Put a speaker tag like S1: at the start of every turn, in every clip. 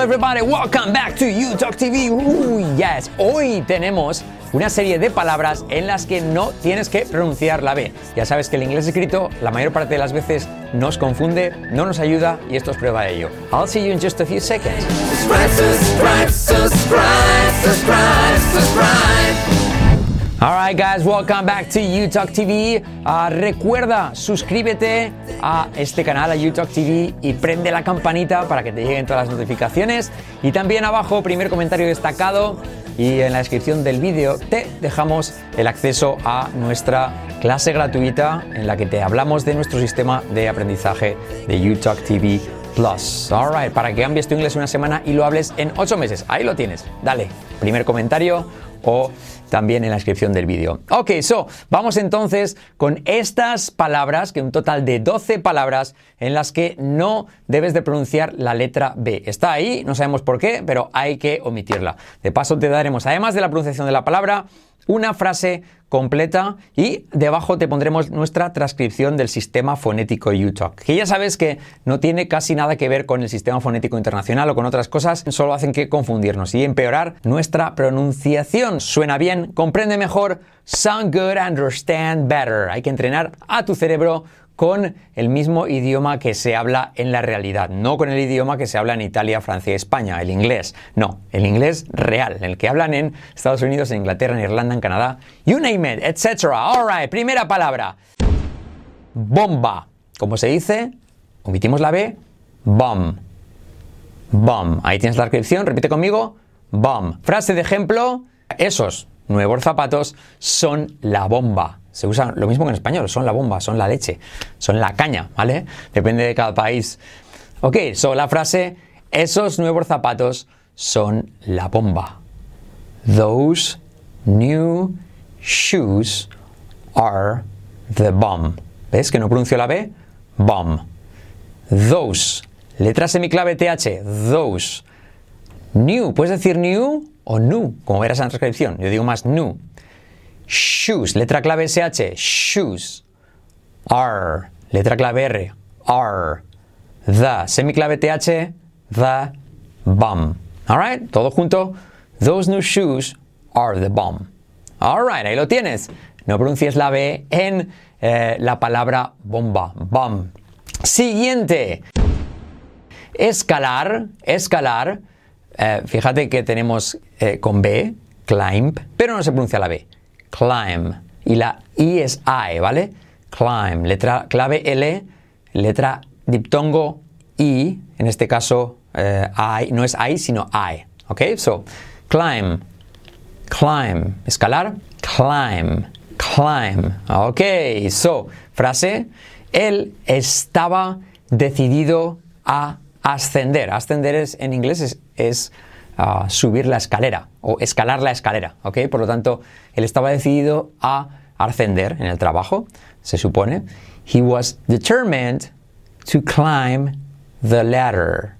S1: Everybody, welcome back to You Talk TV. Yes, hoy tenemos una serie de palabras en las que no tienes que pronunciar la B. Ya sabes que el inglés escrito la mayor parte de las veces nos confunde, no nos ayuda y esto es prueba de ello. I'll see you in just a few seconds. Alright guys, welcome back to UTalk TV. Ah, recuerda, suscríbete a este canal, a UTalk TV, y prende la campanita para que te lleguen todas las notificaciones. Y también abajo, primer comentario destacado, y en la descripción del vídeo te dejamos el acceso a nuestra clase gratuita en la que te hablamos de nuestro sistema de aprendizaje de UTalk TV Plus. Alright, para que cambies tu inglés una semana y lo hables en 8 meses. Ahí lo tienes. Dale, primer comentario o también en la descripción del vídeo. Ok, so, vamos entonces con estas palabras, que un total de 12 palabras en las que no debes de pronunciar la letra B. Está ahí, no sabemos por qué, pero hay que omitirla. De paso te daremos, además de la pronunciación de la palabra, una frase completa y debajo te pondremos nuestra transcripción del sistema fonético UTalk, que ya sabes que no tiene casi nada que ver con el sistema fonético internacional o con otras cosas, solo hacen que confundirnos y empeorar nuestra pronunciación. Suena bien, comprende mejor, sound good, understand better. Hay que entrenar a tu cerebro con el mismo idioma que se habla en la realidad, no con el idioma que se habla en Italia, Francia y España, el inglés. No, el inglés real, el que hablan en Estados Unidos, en Inglaterra, en Irlanda, en Canadá, you name it, etc. Alright, primera palabra. Bomba. ¿Cómo se dice? Omitimos la B. Bomb. Bomb. Ahí tienes la descripción, repite conmigo. Bomb. Frase de ejemplo. Esos nuevos zapatos son la bomba. Se usa lo mismo que en español, son la bomba, son la leche, son la caña, ¿vale? Depende de cada país. Ok, so la frase, esos nuevos zapatos son la bomba. Those new shoes are the bomb. ¿Ves que no pronuncio la B? Bomb. Those. Letra semiclave TH. Those. New. ¿Puedes decir new o new? Como verás en la transcripción. Yo digo más new. Shoes. Letra clave SH. Shoes. Are. Letra clave R. Are. The. Semiclave TH. The bomb. Alright. Todo junto. Those new shoes are the bomb. Alright. Ahí lo tienes. No pronuncies la B en eh, la palabra bomba. Bomb. Siguiente. Escalar. Escalar. Eh, fíjate que tenemos eh, con B, climb, pero no se pronuncia la B. Climb. Y la I es I, ¿vale? Climb. Letra clave L, letra diptongo I, en este caso eh, I, no es I, sino I. ¿Ok? So, climb. Climb. Escalar. Climb. Climb. Ok. So, frase. Él estaba decidido a ascender. Ascender es, en inglés es, es subir la escalera o escalar la escalera. ¿ok? Por lo tanto, él estaba decidido a ascender en el trabajo, se supone. He was determined to climb the ladder.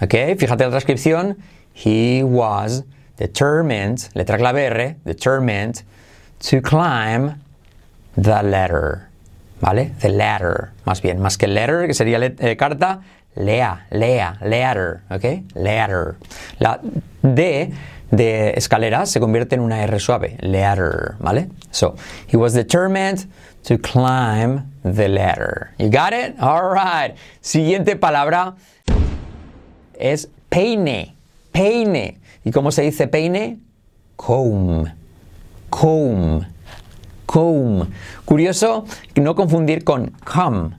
S1: ¿ok? Fíjate la transcripción. He was determined, letra clave R, determined to climb the ladder. ¿Vale? The ladder, más bien, más que letter, que sería eh, carta, lea, lea, ladder, ¿ok? Ladder. La D de escalera se convierte en una R suave, ladder, ¿vale? So, he was determined to climb the ladder. You got it? All right. Siguiente palabra es peine, peine. ¿Y cómo se dice peine? Comb, comb, comb. Curioso no confundir con come,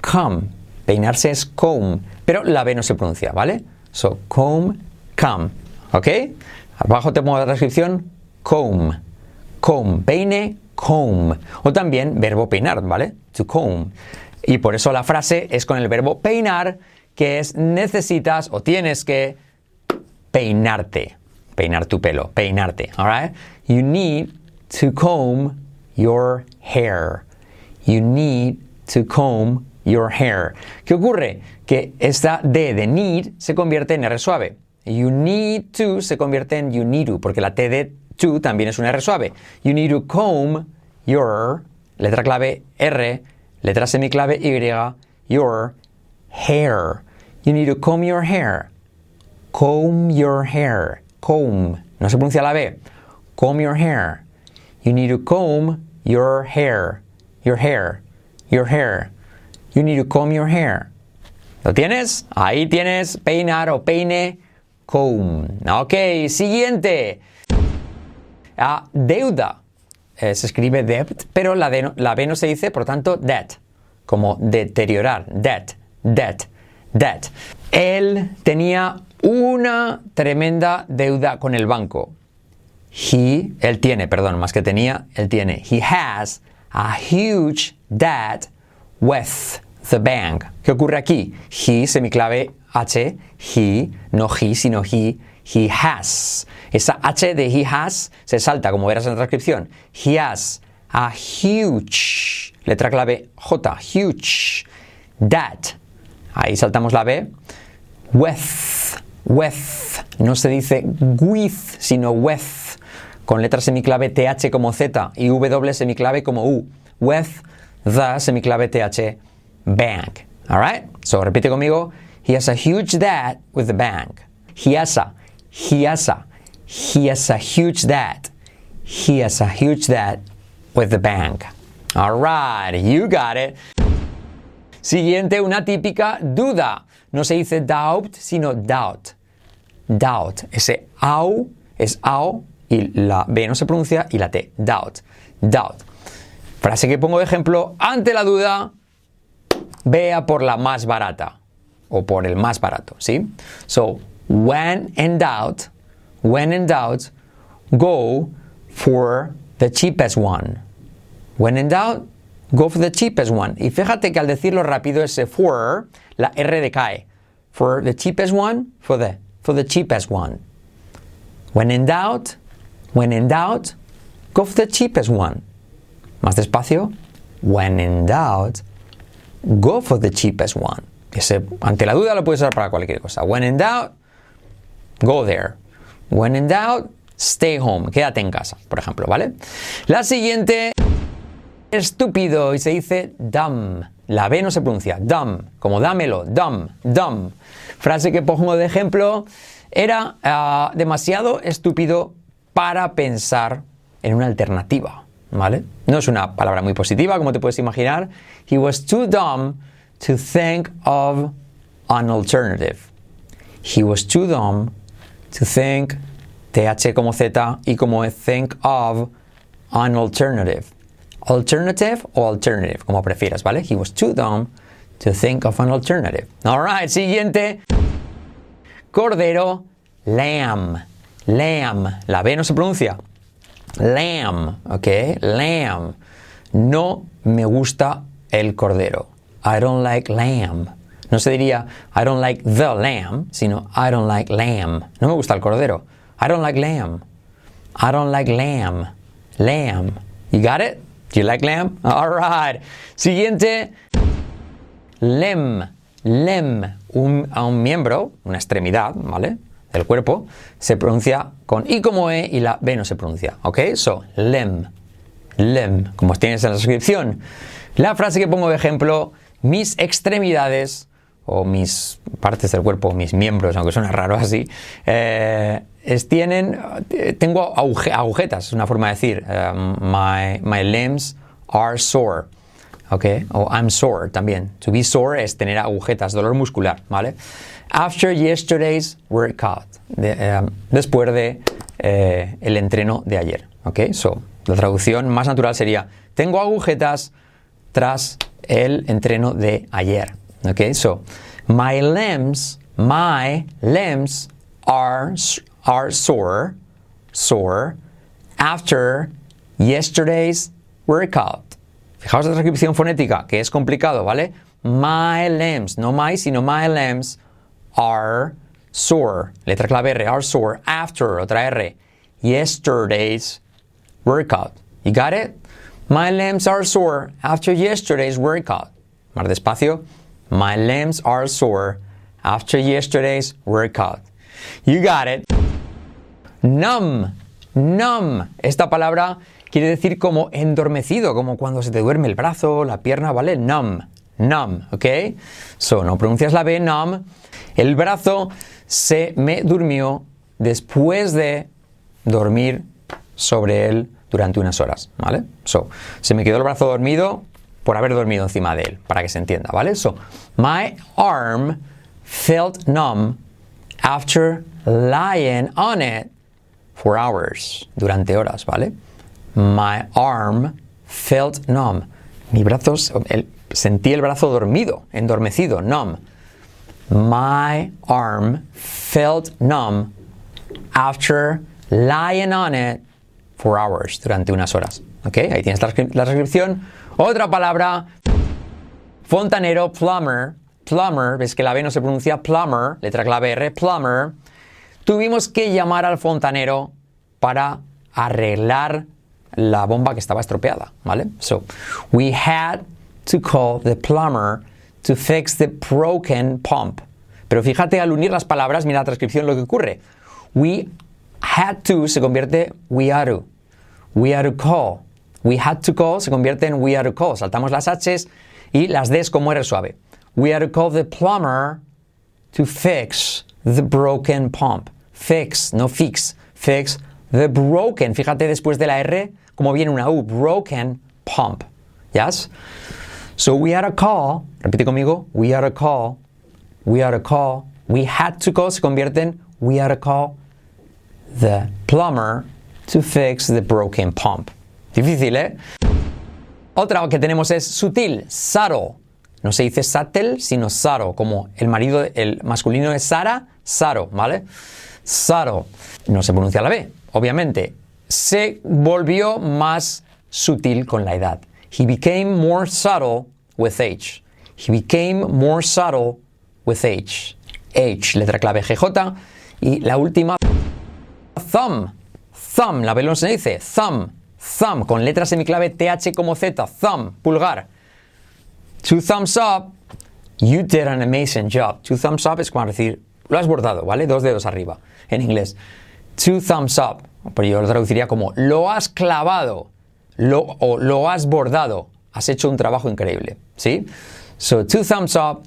S1: come. Peinarse es comb, pero la B no se pronuncia, ¿vale? So, comb, come, ¿ok? Abajo te pongo la transcripción, comb, comb, peine, comb. O también verbo peinar, ¿vale? To comb. Y por eso la frase es con el verbo peinar, que es necesitas o tienes que peinarte. Peinar tu pelo, peinarte, alright? You need to comb your hair. You need to comb your hair. ¿Qué ocurre? Que esta D de need se convierte en R suave. You need to se convierte en you need to, porque la T de to también es una R suave. You need to comb your, letra clave R, letra semiclave Y, your hair. You need to comb your hair. comb your hair. Comb. No se pronuncia la B. Comb your hair. You need to comb your hair. Your hair. Your hair. You need to comb your hair. ¿Lo tienes? Ahí tienes peinar o peine. Comb. Ok, siguiente. Ah, deuda. Eh, se escribe debt, pero la, de- la B no se dice, por tanto, debt. Como deteriorar. Debt. Debt. Debt. Él tenía una tremenda deuda con el banco. He, él tiene, perdón, más que tenía, él tiene. He has a huge debt with the bank. ¿Qué ocurre aquí? He, semiclave H, he, no he, sino he, he has. Esa H de he has se salta, como verás en la transcripción. He has a huge, letra clave J, huge debt. Ahí saltamos la B. With, with, no se dice with, sino with, con letra semiclave TH como Z y W semiclave como U. With the semiclave TH bank. Alright? So repite conmigo. He has a huge debt with the bank. He has a, he has a, he has a huge debt. He has a huge debt with the bank. Alright, you got it. Siguiente, una típica duda. No se dice doubt, sino doubt. Doubt. Ese au es au y la B no se pronuncia y la T. Doubt. Doubt. Frase que pongo de ejemplo. Ante la duda, vea por la más barata. O por el más barato, ¿sí? So, when in doubt, when in doubt, go for the cheapest one. When in doubt, go for the cheapest one. Y fíjate que al decirlo rápido ese for, la R decae. For the cheapest one, for the, for the cheapest one. When in doubt, when in doubt, go for the cheapest one. Más despacio. When in doubt, go for the cheapest one. Ese, ante la duda lo puedes usar para cualquier cosa. When in doubt, go there. When in doubt, stay home. Quédate en casa, por ejemplo, ¿vale? La siguiente estúpido y se dice dumb. La B no se pronuncia, dumb, como dámelo, dumb, dumb. Frase que pongo de ejemplo, era ah, demasiado estúpido para pensar en una alternativa, ¿vale? No es una palabra muy positiva, como te puedes imaginar. He was too dumb to think of an alternative. He was too dumb to think, TH como Z y como think of an alternative. Alternative o alternative, como prefieras, ¿vale? He was too dumb to think of an alternative. Alright, siguiente. Cordero, lamb. Lamb. La B no se pronuncia. Lamb, ¿ok? Lamb. No me gusta el cordero. I don't like lamb. No se diría I don't like the lamb, sino I don't like lamb. No me gusta el cordero. I don't like lamb. I don't like lamb. Lamb. You got it? Do you like lamb? All right. Siguiente. Lem. Lem. A un miembro, una extremidad, ¿vale? Del cuerpo, se pronuncia con I como E y la B no se pronuncia. ¿Ok? So, lem. Lem. Como tienes en la descripción. La frase que pongo de ejemplo, mis extremidades o mis partes del cuerpo, mis miembros, aunque suena raro así, eh, tienen, tengo aguje- agujetas, es una forma de decir, eh, my, my limbs are sore, ¿ok? O I'm sore también. To be sore es tener agujetas, dolor muscular, ¿vale? After yesterday's workout, eh, después de eh, el entreno de ayer, ¿ok? So, la traducción más natural sería, tengo agujetas tras el entreno de ayer. Okay, so my limbs, my limbs are are sore, sore after yesterday's workout. Fijaos la transcripción fonética, que es complicado, ¿vale? My limbs, no my, sino my limbs are sore. Letra clave R, are sore after, otra R, yesterday's workout. You got it? My limbs are sore after yesterday's workout. Más despacio. My limbs are sore after yesterday's workout. You got it. Numb. Numb. Esta palabra quiere decir como endormecido, como cuando se te duerme el brazo, la pierna, ¿vale? Numb. Numb, ¿ok? So, no pronuncias la B, numb. El brazo se me durmió después de dormir sobre él durante unas horas, ¿vale? So, se me quedó el brazo dormido por haber dormido encima de él, para que se entienda, ¿vale? So, my arm felt numb after lying on it for hours, durante horas, ¿vale? My arm felt numb. Mi brazo, sentí el brazo dormido, endormecido, numb. My arm felt numb after lying on it for hours, durante unas horas. ¿Ok? Ahí tienes la, la transcripción. Otra palabra, fontanero, plumber. Plumber, ves que la B no se pronuncia plumber, letra clave R, plumber. Tuvimos que llamar al fontanero para arreglar la bomba que estaba estropeada, ¿vale? So, we had to call the plumber to fix the broken pump. Pero fíjate, al unir las palabras, mira la transcripción lo que ocurre. We had to se convierte we are to. We are to call. We had to call se convierte en we are to call. Saltamos las H's y las D's como R suave. We are to call the plumber to fix the broken pump. Fix, no fix. Fix the broken. Fíjate después de la R, como viene una U. Broken pump. Yes? So we had a call. Repite conmigo. We had a call. We had a call. We had to call se convierte en we had to call the plumber to fix the broken pump. Difícil, ¿eh? Otra que tenemos es sutil, subtle. No se dice subtle, sino saro, como el marido, el masculino de Sara, saro, ¿vale? Saro. No se pronuncia la B, obviamente. Se volvió más sutil con la edad. He became more subtle with age. He became more subtle with age. Age, letra clave GJ. Y la última, thumb. Thumb, la velón se dice thumb. Thumb, con letra semiclave TH como Z. Thumb, pulgar. Two thumbs up. You did an amazing job. Two thumbs up es como decir, lo has bordado, ¿vale? Dos dedos arriba en inglés. Two thumbs up. Pero yo lo traduciría como, lo has clavado. Lo, o lo has bordado. Has hecho un trabajo increíble. ¿Sí? So, two thumbs up.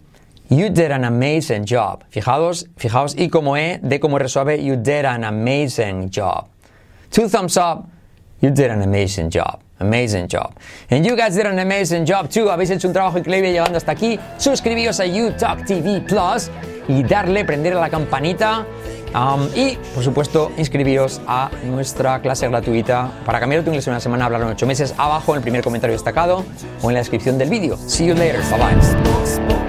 S1: You did an amazing job. Fijaos, fijaos, I como E, D como R you did an amazing job. Two thumbs up. You did an amazing job. Amazing job. And you guys did an amazing job too. Habéis hecho un trabajo increíble llegando hasta aquí. Suscribíos a YouTalk TV Plus y darle, prender a la campanita. Um, y, por supuesto, inscribíos a nuestra clase gratuita para cambiar tu inglés en una semana, hablar en ocho meses, abajo en el primer comentario destacado o en la descripción del vídeo. See you later. Bye bye.